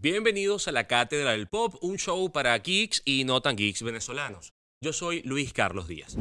Bienvenidos a la Cátedra del Pop, un show para geeks y no tan geeks venezolanos. Yo soy Luis Carlos Díaz.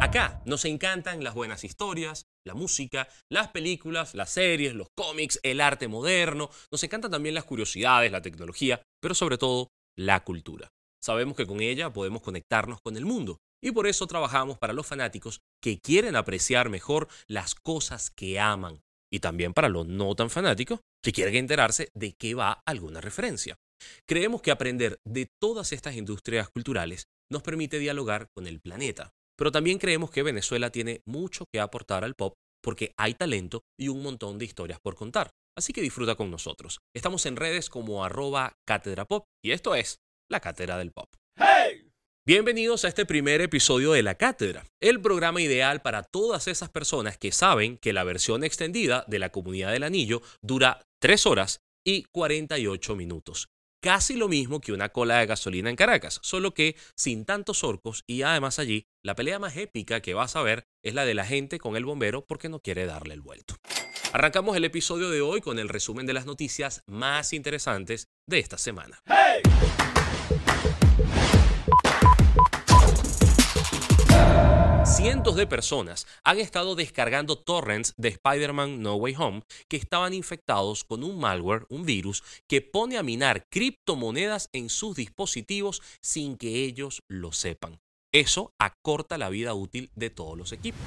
Acá nos encantan las buenas historias, la música, las películas, las series, los cómics, el arte moderno. Nos encantan también las curiosidades, la tecnología, pero sobre todo la cultura. Sabemos que con ella podemos conectarnos con el mundo y por eso trabajamos para los fanáticos que quieren apreciar mejor las cosas que aman y también para los no tan fanáticos que quieren enterarse de qué va alguna referencia. Creemos que aprender de todas estas industrias culturales nos permite dialogar con el planeta, pero también creemos que Venezuela tiene mucho que aportar al pop porque hay talento y un montón de historias por contar. Así que disfruta con nosotros. Estamos en redes como arroba cátedra pop y esto es la Cátedra del Pop. Bienvenidos a este primer episodio de La Cátedra, el programa ideal para todas esas personas que saben que la versión extendida de la Comunidad del Anillo dura 3 horas y 48 minutos casi lo mismo que una cola de gasolina en Caracas, solo que sin tantos orcos y además allí la pelea más épica que vas a ver es la de la gente con el bombero porque no quiere darle el vuelto. Arrancamos el episodio de hoy con el resumen de las noticias más interesantes de esta semana. Cientos de personas han estado descargando torrents de Spider-Man No Way Home que estaban infectados con un malware, un virus, que pone a minar criptomonedas en sus dispositivos sin que ellos lo sepan. Eso acorta la vida útil de todos los equipos.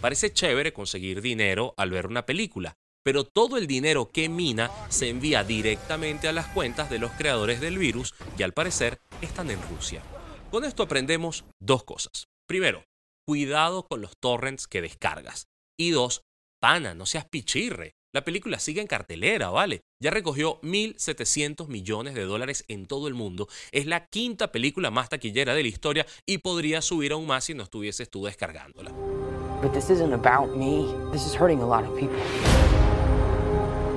Parece chévere conseguir dinero al ver una película, pero todo el dinero que mina se envía directamente a las cuentas de los creadores del virus que al parecer están en Rusia. Con esto aprendemos dos cosas. Primero, cuidado con los torrents que descargas. Y dos, pana, no seas pichirre. La película sigue en cartelera, ¿vale? Ya recogió 1.700 millones de dólares en todo el mundo. Es la quinta película más taquillera de la historia y podría subir aún más si no estuvieses tú descargándola. But this isn't about me. This is hurting a lot of people.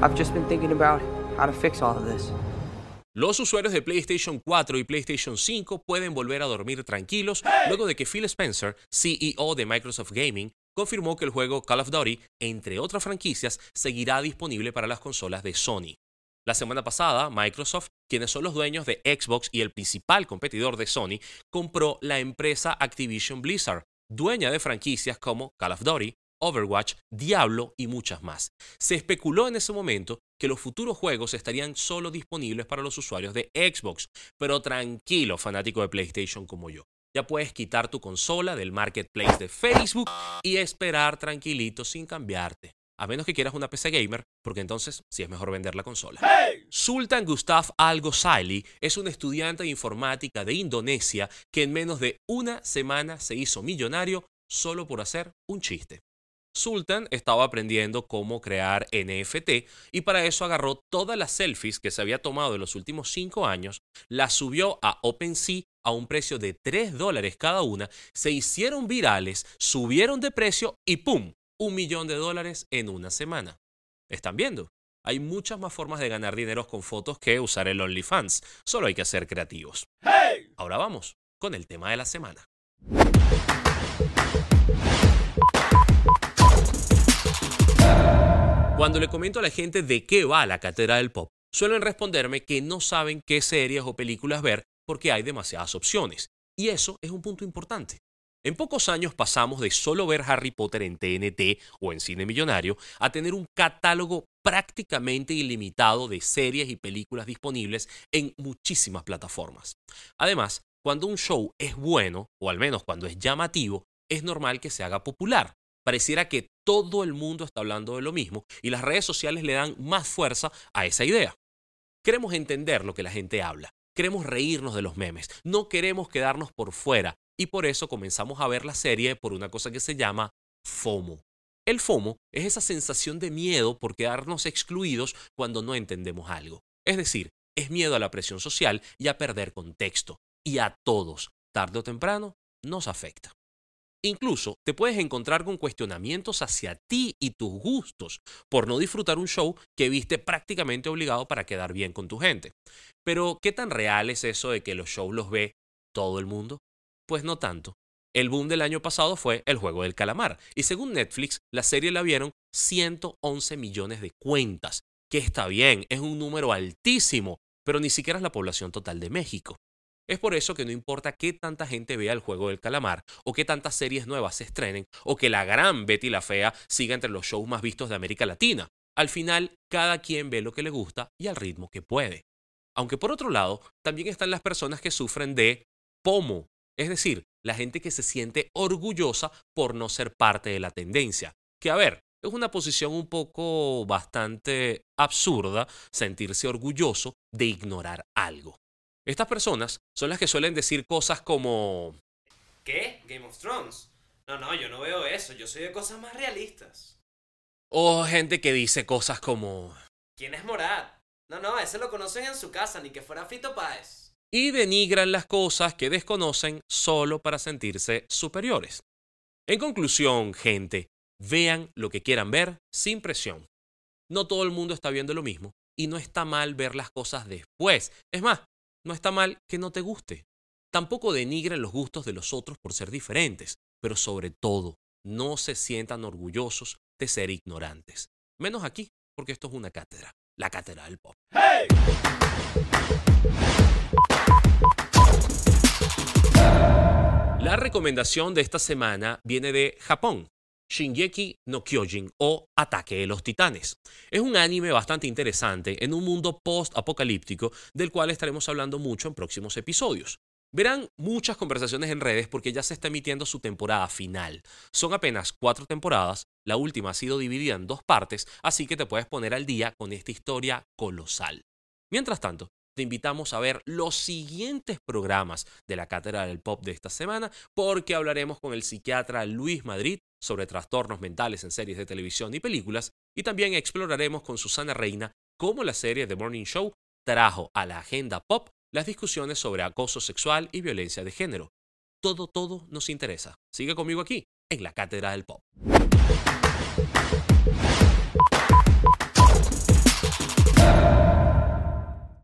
I've just been thinking about how to fix all of this. Los usuarios de PlayStation 4 y PlayStation 5 pueden volver a dormir tranquilos luego de que Phil Spencer, CEO de Microsoft Gaming, confirmó que el juego Call of Duty, entre otras franquicias, seguirá disponible para las consolas de Sony. La semana pasada, Microsoft, quienes son los dueños de Xbox y el principal competidor de Sony, compró la empresa Activision Blizzard, dueña de franquicias como Call of Duty, Overwatch, Diablo y muchas más. Se especuló en ese momento que los futuros juegos estarían solo disponibles para los usuarios de Xbox, pero tranquilo fanático de PlayStation como yo. Ya puedes quitar tu consola del marketplace de Facebook y esperar tranquilito sin cambiarte. A menos que quieras una PC gamer, porque entonces sí es mejor vender la consola. Sultan Gustav Al es un estudiante de informática de Indonesia que en menos de una semana se hizo millonario solo por hacer un chiste. Sultan estaba aprendiendo cómo crear NFT y para eso agarró todas las selfies que se había tomado en los últimos cinco años, las subió a OpenSea a un precio de 3 dólares cada una, se hicieron virales, subieron de precio y ¡pum! Un millón de dólares en una semana. ¿Están viendo? Hay muchas más formas de ganar dinero con fotos que usar el OnlyFans. Solo hay que ser creativos. Ahora vamos con el tema de la semana. Cuando le comento a la gente de qué va la cátedra del pop, suelen responderme que no saben qué series o películas ver porque hay demasiadas opciones. Y eso es un punto importante. En pocos años pasamos de solo ver Harry Potter en TNT o en Cine Millonario a tener un catálogo prácticamente ilimitado de series y películas disponibles en muchísimas plataformas. Además, cuando un show es bueno, o al menos cuando es llamativo, es normal que se haga popular. Pareciera que todo el mundo está hablando de lo mismo y las redes sociales le dan más fuerza a esa idea. Queremos entender lo que la gente habla, queremos reírnos de los memes, no queremos quedarnos por fuera y por eso comenzamos a ver la serie por una cosa que se llama FOMO. El FOMO es esa sensación de miedo por quedarnos excluidos cuando no entendemos algo. Es decir, es miedo a la presión social y a perder contexto. Y a todos, tarde o temprano, nos afecta. Incluso te puedes encontrar con cuestionamientos hacia ti y tus gustos por no disfrutar un show que viste prácticamente obligado para quedar bien con tu gente. Pero, ¿qué tan real es eso de que los shows los ve todo el mundo? Pues no tanto. El boom del año pasado fue El juego del calamar, y según Netflix, la serie la vieron 111 millones de cuentas, que está bien, es un número altísimo, pero ni siquiera es la población total de México. Es por eso que no importa qué tanta gente vea el juego del calamar, o qué tantas series nuevas se estrenen, o que la gran Betty la Fea siga entre los shows más vistos de América Latina. Al final, cada quien ve lo que le gusta y al ritmo que puede. Aunque por otro lado, también están las personas que sufren de POMO, es decir, la gente que se siente orgullosa por no ser parte de la tendencia. Que a ver, es una posición un poco bastante absurda sentirse orgulloso de ignorar algo. Estas personas son las que suelen decir cosas como... ¿Qué? Game of Thrones. No, no, yo no veo eso, yo soy de cosas más realistas. O gente que dice cosas como... ¿Quién es Morat? No, no, ese lo conocen en su casa, ni que fuera Fito Páez. Y denigran las cosas que desconocen solo para sentirse superiores. En conclusión, gente, vean lo que quieran ver sin presión. No todo el mundo está viendo lo mismo y no está mal ver las cosas después. Es más, no está mal que no te guste. Tampoco denigren los gustos de los otros por ser diferentes, pero sobre todo, no se sientan orgullosos de ser ignorantes. Menos aquí, porque esto es una cátedra, la cátedra del pop. La recomendación de esta semana viene de Japón, Shingeki no Kyojin o Ataque de los Titanes. Es un anime bastante interesante en un mundo post-apocalíptico del cual estaremos hablando mucho en próximos episodios. Verán muchas conversaciones en redes porque ya se está emitiendo su temporada final. Son apenas cuatro temporadas, la última ha sido dividida en dos partes, así que te puedes poner al día con esta historia colosal. Mientras tanto, te invitamos a ver los siguientes programas de la Cátedra del Pop de esta semana, porque hablaremos con el psiquiatra Luis Madrid sobre trastornos mentales en series de televisión y películas, y también exploraremos con Susana Reina cómo la serie The Morning Show trajo a la agenda pop las discusiones sobre acoso sexual y violencia de género. Todo, todo nos interesa. Sigue conmigo aquí, en la Cátedra del Pop.